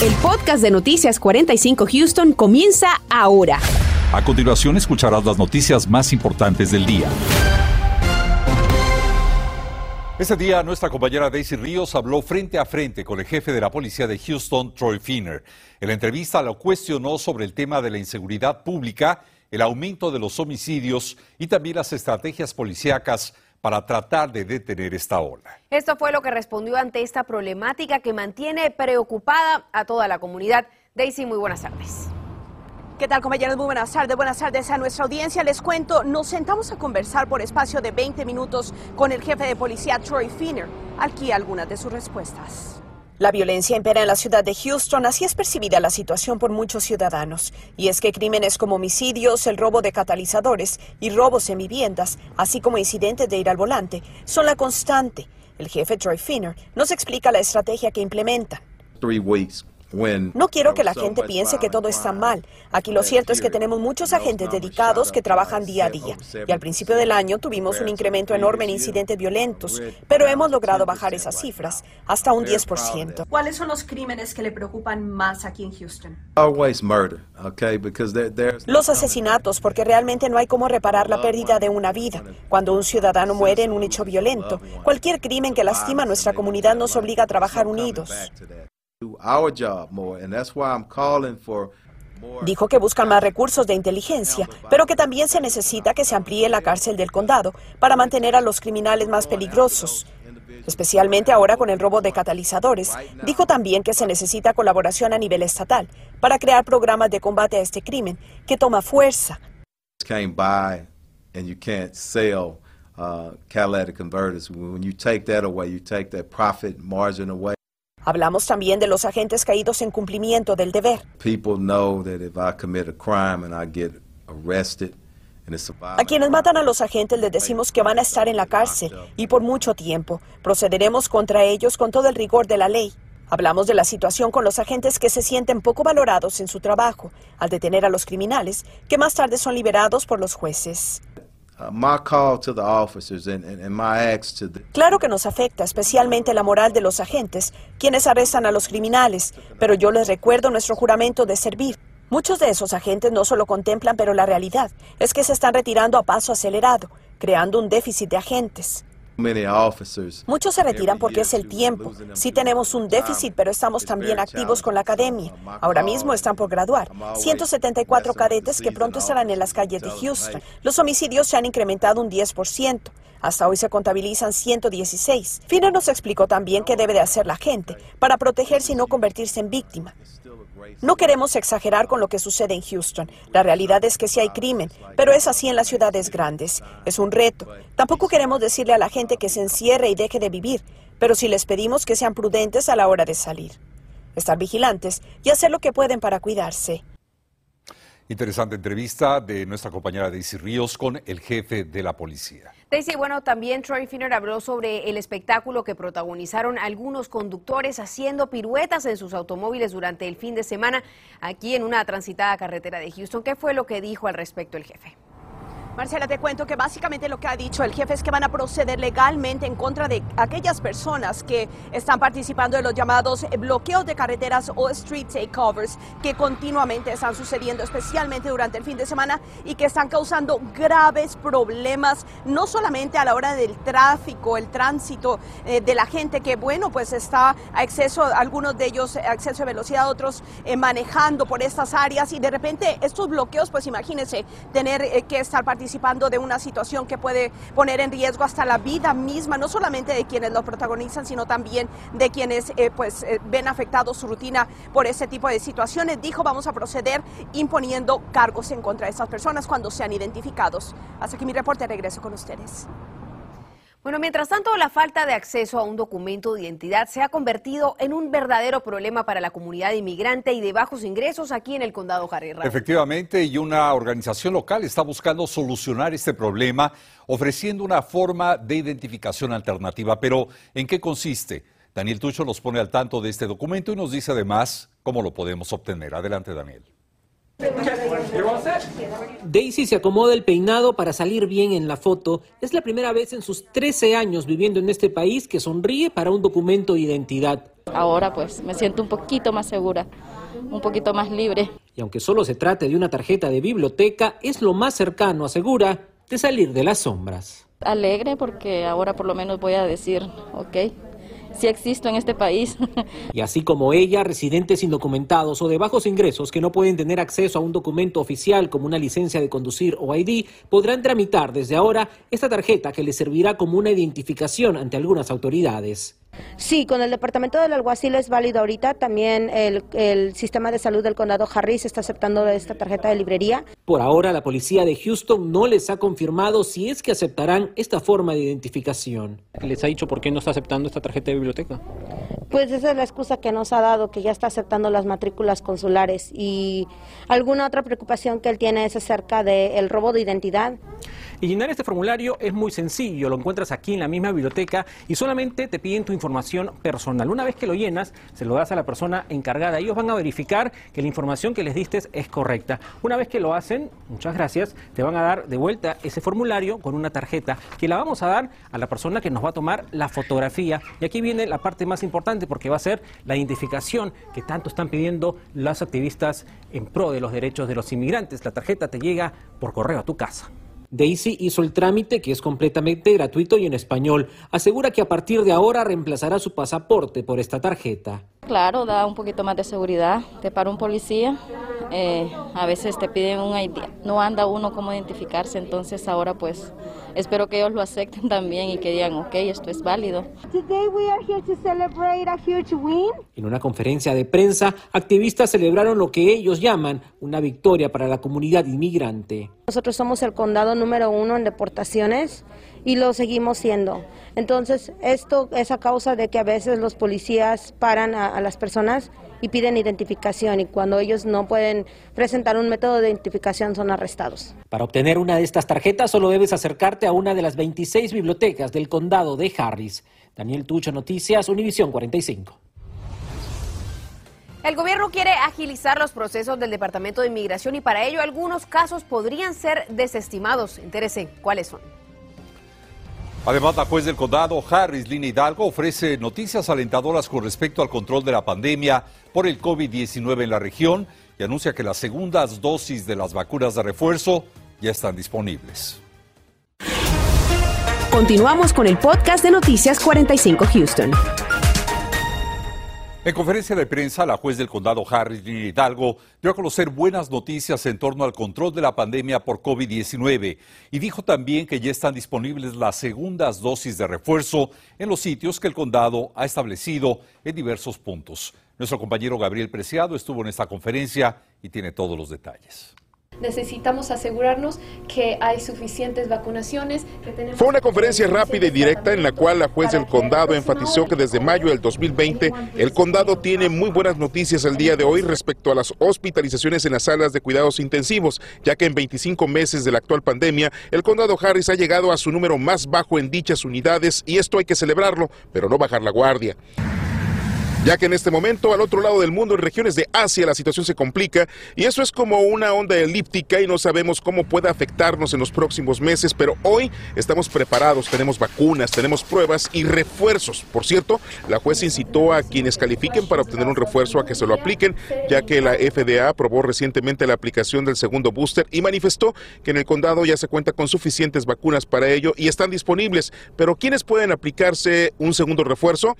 El podcast de Noticias 45 Houston comienza ahora. A continuación escucharás las noticias más importantes del día. Este día nuestra compañera Daisy Ríos habló frente a frente con el jefe de la policía de Houston, Troy Finner. En la entrevista lo cuestionó sobre el tema de la inseguridad pública, el aumento de los homicidios y también las estrategias policíacas para tratar de detener esta ola. Esto fue lo que respondió ante esta problemática que mantiene preocupada a toda la comunidad. Daisy, muy buenas tardes. ¿Qué tal compañeros? Muy buenas tardes. Buenas tardes a nuestra audiencia. Les cuento, nos sentamos a conversar por espacio de 20 minutos con el jefe de policía Troy Finner. Aquí algunas de sus respuestas. La violencia impera en la ciudad de Houston, así es percibida la situación por muchos ciudadanos. Y es que crímenes como homicidios, el robo de catalizadores y robos en viviendas, así como incidentes de ir al volante, son la constante. El jefe Troy Finner nos explica la estrategia que implementa. No quiero que la gente piense que todo está mal. Aquí lo cierto es que tenemos muchos agentes dedicados que trabajan día a día. Y al principio del año tuvimos un incremento enorme en incidentes violentos, pero hemos logrado bajar esas cifras hasta un 10%. ¿Cuáles son los crímenes que le preocupan más aquí en Houston? Los asesinatos, porque realmente no hay cómo reparar la pérdida de una vida. Cuando un ciudadano muere en un hecho violento, cualquier crimen que lastima a nuestra comunidad nos obliga a trabajar unidos. Dijo que buscan más recursos de inteligencia, pero que también se necesita que se amplíe la cárcel del condado para mantener a los criminales más peligrosos, especialmente ahora con el robo de catalizadores. Dijo también que se necesita colaboración a nivel estatal para crear programas de combate a este crimen que toma fuerza. Uh, catalytic converters. When you take that away, you take that profit margin away. Hablamos también de los agentes caídos en cumplimiento del deber. A quienes matan a los agentes les decimos que van a estar en la cárcel y por mucho tiempo. Procederemos contra ellos con todo el rigor de la ley. Hablamos de la situación con los agentes que se sienten poco valorados en su trabajo al detener a los criminales, que más tarde son liberados por los jueces. Claro que nos afecta, especialmente la moral de los agentes, quienes arrestan a los criminales, pero yo les recuerdo nuestro juramento de servir. Muchos de esos agentes no solo contemplan, pero la realidad es que se están retirando a paso acelerado, creando un déficit de agentes. Muchos se retiran porque es el tiempo. Sí tenemos un déficit, pero estamos también activos con la academia. Ahora mismo están por graduar. 174 cadetes que pronto estarán en las calles de Houston. Los homicidios se han incrementado un 10%. Hasta hoy se contabilizan 116. Fina nos explicó también qué debe de hacer la gente para protegerse y no convertirse en víctima. No queremos exagerar con lo que sucede en Houston. La realidad es que sí hay crimen, pero es así en las ciudades grandes. Es un reto. Tampoco queremos decirle a la gente que se encierre y deje de vivir, pero sí les pedimos que sean prudentes a la hora de salir. Estar vigilantes y hacer lo que pueden para cuidarse. Interesante entrevista de nuestra compañera Daisy Ríos con el jefe de la policía. Daisy, bueno, también Troy Finner habló sobre el espectáculo que protagonizaron algunos conductores haciendo piruetas en sus automóviles durante el fin de semana aquí en una transitada carretera de Houston. ¿Qué fue lo que dijo al respecto el jefe? Marcela, te cuento que básicamente lo que ha dicho el jefe es que van a proceder legalmente en contra de aquellas personas que están participando en los llamados bloqueos de carreteras o street takeovers que continuamente están sucediendo, especialmente durante el fin de semana y que están causando graves problemas, no solamente a la hora del tráfico, el tránsito eh, de la gente que, bueno, pues está a exceso, algunos de ellos a exceso de velocidad, otros eh, manejando por estas áreas y de repente estos bloqueos, pues imagínense tener eh, que estar participando participando de una situación que puede poner en riesgo hasta la vida misma, no solamente de quienes lo protagonizan, sino también de quienes eh, pues eh, ven afectado su rutina por ese tipo de situaciones. Dijo, vamos a proceder imponiendo cargos en contra de estas personas cuando sean identificados. Hasta aquí mi reporte, regreso con ustedes. Bueno, mientras tanto, la falta de acceso a un documento de identidad se ha convertido en un verdadero problema para la comunidad inmigrante y de bajos ingresos aquí en el condado Jarrera. Efectivamente, y una organización local está buscando solucionar este problema ofreciendo una forma de identificación alternativa. Pero, ¿en qué consiste? Daniel Tucho nos pone al tanto de este documento y nos dice además cómo lo podemos obtener. Adelante, Daniel. Daisy se acomoda el peinado para salir bien en la foto. Es la primera vez en sus 13 años viviendo en este país que sonríe para un documento de identidad. Ahora pues me siento un poquito más segura, un poquito más libre. Y aunque solo se trate de una tarjeta de biblioteca, es lo más cercano, asegura, de salir de las sombras. Alegre porque ahora por lo menos voy a decir, ok, si existo en este país. Y así como ella, residentes indocumentados o de bajos ingresos que no pueden tener acceso a un documento oficial como una licencia de conducir o ID, podrán tramitar desde ahora esta tarjeta que les servirá como una identificación ante algunas autoridades. Sí, con el Departamento del Alguacil es válido ahorita. También el, Sistema de Salud del Condado Harris está aceptando esta tarjeta de librería. Por ahora, la policía de Houston no les ha confirmado si es que aceptarán esta forma de identificación. ¿Les ha dicho por qué no está aceptando esta tarjeta de biblioteca? Pues esa es la excusa que nos ha dado, que ya está aceptando las matrículas consulares. Y alguna otra preocupación que él tiene es acerca del robo de identidad. Y llenar este formulario es muy sencillo, lo encuentras aquí en la misma biblioteca y solamente te piden tu información personal. Una vez que lo llenas, se lo das a la persona encargada. Ellos van a verificar que la información que les diste es correcta. Una vez que lo hacen, muchas gracias, te van a dar de vuelta ese formulario con una tarjeta que la vamos a dar a la persona que nos va a tomar la fotografía. Y aquí viene la parte más importante porque va a ser la identificación que tanto están pidiendo los activistas en pro de los derechos de los inmigrantes. La tarjeta te llega por correo a tu casa. Daisy hizo el trámite, que es completamente gratuito y en español. Asegura que a partir de ahora reemplazará su pasaporte por esta tarjeta. Claro, da un poquito más de seguridad. Te para un policía, eh, a veces te piden un ID. No anda uno cómo identificarse, entonces ahora pues espero que ellos lo acepten también y que digan, ok, esto es válido. En una conferencia de prensa, activistas celebraron lo que ellos llaman una victoria para la comunidad inmigrante. Nosotros somos el condado número uno en deportaciones y lo seguimos siendo. Entonces, esto es a causa de que a veces los policías paran a, las personas y piden identificación y cuando ellos no pueden presentar un método de identificación son arrestados. Para obtener una de estas tarjetas solo debes acercarte a una de las 26 bibliotecas del condado de Harris. Daniel Tucho, Noticias, Univisión 45. El gobierno quiere agilizar los procesos del Departamento de Inmigración y para ello algunos casos podrían ser desestimados. Interese, ¿cuáles son? Además, la juez del condado, Harris Lina Hidalgo, ofrece noticias alentadoras con respecto al control de la pandemia por el COVID-19 en la región y anuncia que las segundas dosis de las vacunas de refuerzo ya están disponibles. Continuamos con el podcast de Noticias 45 Houston. En conferencia de prensa, la juez del condado Harris Hidalgo dio a conocer buenas noticias en torno al control de la pandemia por COVID-19 y dijo también que ya están disponibles las segundas dosis de refuerzo en los sitios que el condado ha establecido en diversos puntos. Nuestro compañero Gabriel Preciado estuvo en esta conferencia y tiene todos los detalles necesitamos asegurarnos que hay suficientes vacunaciones. Fue una conferencia rápida y directa en la cual la juez del condado enfatizó que desde mayo del 2020 el condado tiene muy buenas noticias el día de hoy respecto a las hospitalizaciones en las salas de cuidados intensivos, ya que en 25 meses de la actual pandemia el condado Harris ha llegado a su número más bajo en dichas unidades y esto hay que celebrarlo, pero no bajar la guardia ya que en este momento al otro lado del mundo, en regiones de Asia, la situación se complica y eso es como una onda elíptica y no sabemos cómo puede afectarnos en los próximos meses, pero hoy estamos preparados, tenemos vacunas, tenemos pruebas y refuerzos. Por cierto, la juez incitó a quienes califiquen para obtener un refuerzo a que se lo apliquen, ya que la FDA aprobó recientemente la aplicación del segundo booster y manifestó que en el condado ya se cuenta con suficientes vacunas para ello y están disponibles. Pero ¿quiénes pueden aplicarse un segundo refuerzo?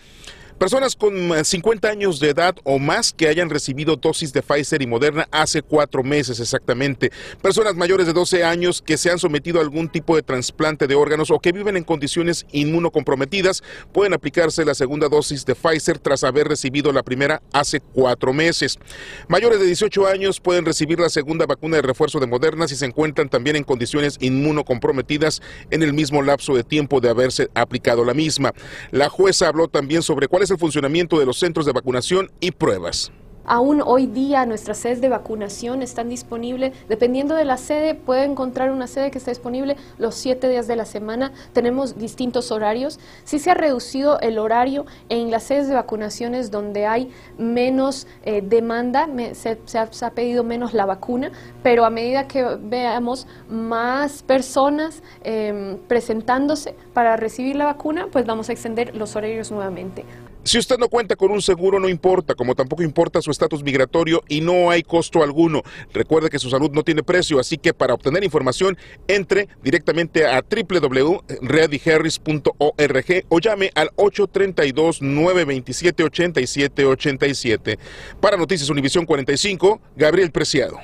Personas con 50 eh, años de edad o más que hayan recibido dosis de Pfizer y Moderna hace cuatro meses exactamente. Personas mayores de 12 años que se han sometido a algún tipo de trasplante de órganos o que viven en condiciones inmunocomprometidas pueden aplicarse la segunda dosis de Pfizer tras haber recibido la primera hace cuatro meses. Mayores de 18 años pueden recibir la segunda vacuna de refuerzo de Moderna si se encuentran también en condiciones inmunocomprometidas en el mismo lapso de tiempo de haberse aplicado la misma. La jueza habló también sobre cuáles el funcionamiento de los centros de vacunación y pruebas. Aún hoy día nuestras sedes de vacunación están disponibles. Dependiendo de la sede, puede encontrar una sede que está disponible los siete días de la semana. Tenemos distintos horarios. Sí se ha reducido el horario en las sedes de vacunaciones donde hay menos eh, demanda, se, ha, pedido menos la vacuna, pero a medida que veamos más personas em, presentándose para recibir la vacuna, pues vamos a extender los horarios nuevamente. Si usted no cuenta con un seguro, no importa, como tampoco importa su estatus migratorio y no hay costo alguno. Recuerde que su salud no tiene precio, así que para obtener información, entre directamente a www.readyharris.org o llame al 832-927-8787. Para Noticias Univisión 45, Gabriel Preciado.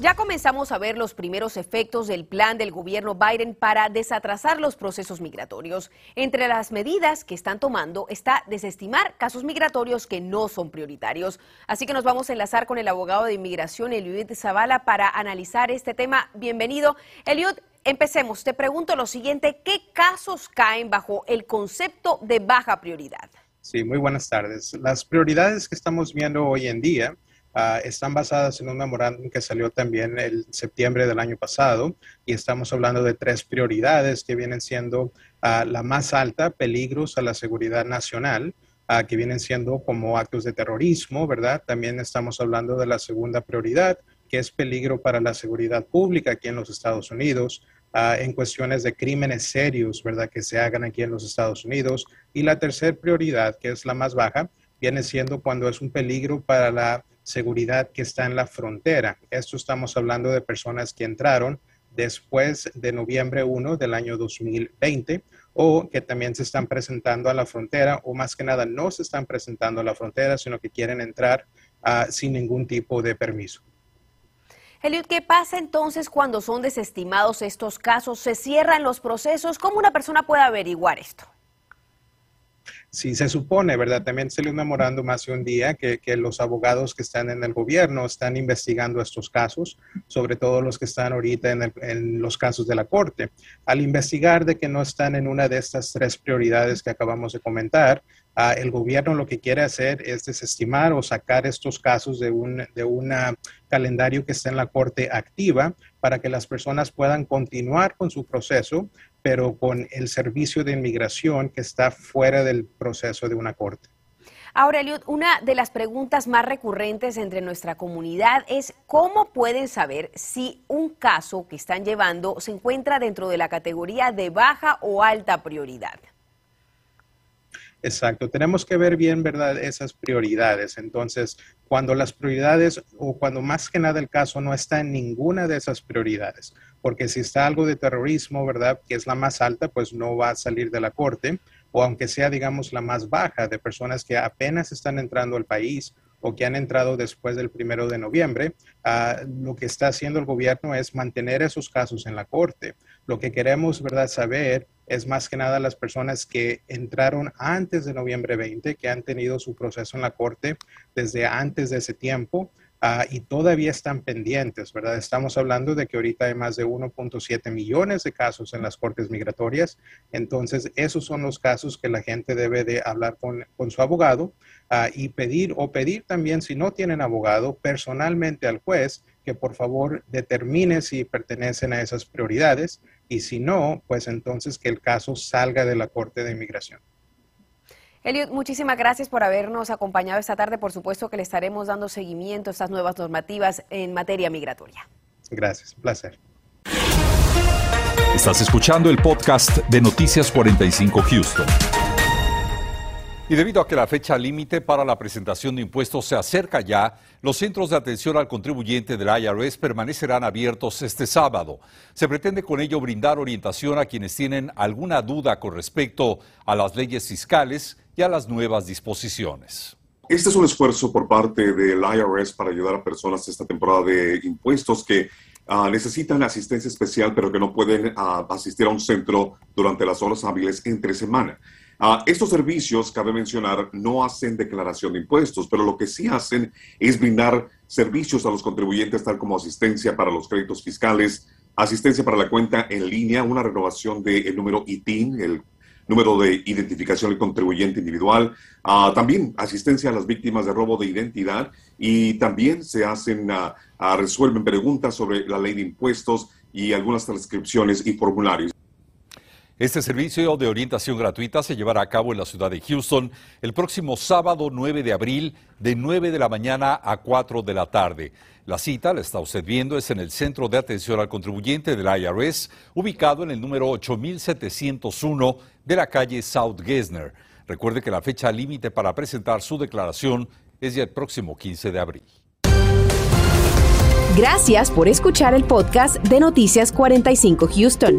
Ya comenzamos a ver los primeros efectos del plan del gobierno Biden para desatrasar los procesos migratorios. Entre las medidas que están tomando está desestimar casos migratorios que no son prioritarios. Así que nos vamos a enlazar con el abogado de inmigración, Eliud Zavala, para analizar este tema. Bienvenido. Eliud, empecemos. Te pregunto lo siguiente, ¿qué casos caen bajo el concepto de baja prioridad? Sí, muy buenas tardes. Las prioridades que estamos viendo hoy en día Ah, están basadas en un memorándum que salió también el septiembre del año pasado y estamos hablando de tres prioridades que vienen siendo ah, la más alta, peligros a la seguridad nacional, ah, que vienen siendo como actos de terrorismo, ¿verdad? También estamos hablando de la segunda prioridad, que es peligro para la seguridad pública aquí en los Estados Unidos, en cuestiones de crímenes serios, ¿verdad? Que se hagan aquí en los Estados Unidos. Y la tercera prioridad, que es la más baja, viene siendo cuando es un peligro para la seguridad que está en la frontera. Esto estamos hablando de personas que entraron después de noviembre 1 del año 2020 o que también se están presentando a la frontera o más que nada no se están presentando a la frontera, sino que quieren entrar uh, sin ningún tipo de permiso. Eliud, ¿qué pasa entonces cuando son desestimados estos casos? ¿Se cierran los procesos? ¿Cómo una persona puede averiguar esto? Si se supone, ¿verdad? También le un memorándum hace un día que, que, los abogados que están en el gobierno están investigando estos casos, sobre todo los que están ahorita en, en, los casos de la Corte. Al investigar de que no están en una de estas tres prioridades que acabamos de comentar, uh, el gobierno lo que quiere hacer es desestimar o sacar estos casos de un de una calendario que está en la Corte activa para que las personas puedan continuar con su proceso, pero con el servicio de inmigración que está fuera del proceso de una corte. Ahora, Eliud, una de las preguntas más recurrentes entre nuestra comunidad es cómo pueden saber si un caso que están llevando se encuentra dentro de la categoría de baja o alta prioridad. Exacto, tenemos que ver bien, ¿verdad?, esas prioridades. Entonces, cuando las prioridades o cuando más que nada el caso no está en ninguna de esas prioridades, porque si está algo de terrorismo, ¿verdad?, que es la más alta, pues no va a salir de la corte, o aunque sea, digamos, la más baja de personas que apenas están entrando al país o que han entrado después del primero de noviembre, uh, lo que está haciendo el gobierno es mantener esos casos en la corte. Lo que queremos, ¿verdad?, saber es más que nada las personas que entraron antes de noviembre 20, que han tenido su proceso en la corte desde antes de ese tiempo uh, y todavía están pendientes, ¿verdad? Estamos hablando de que ahorita hay más de 1.7 millones de casos en las cortes migratorias, entonces esos son los casos que la gente debe de hablar con, con su abogado uh, y pedir o pedir también si no tienen abogado personalmente al juez que por favor determine si pertenecen a esas prioridades y si no, pues entonces que el caso salga de la Corte de Inmigración. Eliud, muchísimas gracias por habernos acompañado esta tarde. Por supuesto que le estaremos dando seguimiento a estas nuevas normativas en materia migratoria. Gracias, un placer. Estás escuchando el podcast de Noticias 45 Houston. Y debido a que la fecha límite para la presentación de impuestos se acerca ya, los centros de atención al contribuyente del IRS permanecerán abiertos este sábado. Se pretende con ello brindar orientación a quienes tienen alguna duda con respecto a las leyes fiscales y a las nuevas disposiciones. Este es un esfuerzo por parte del IRS para ayudar a personas esta temporada de impuestos que uh, necesitan asistencia especial pero que no pueden uh, asistir a un centro durante las horas hábiles entre semana. Uh, estos servicios, cabe mencionar, no hacen declaración de impuestos, pero lo que sí hacen es brindar servicios a los contribuyentes, tal como asistencia para los créditos fiscales, asistencia para la cuenta en línea, una renovación del número ITIN, el número de identificación del contribuyente individual, uh, también asistencia a las víctimas de robo de identidad y también se hacen, uh, resuelven preguntas sobre la ley de impuestos y algunas transcripciones y formularios. Este servicio de orientación gratuita se llevará a cabo en la ciudad de Houston el próximo sábado 9 de abril de 9 de la mañana a 4 de la tarde. La cita, la está usted viendo, es en el Centro de Atención al Contribuyente del IRS, ubicado en el número 8701 de la calle South Gesner. Recuerde que la fecha límite para presentar su declaración es ya el próximo 15 de abril. Gracias por escuchar el podcast de Noticias 45 Houston.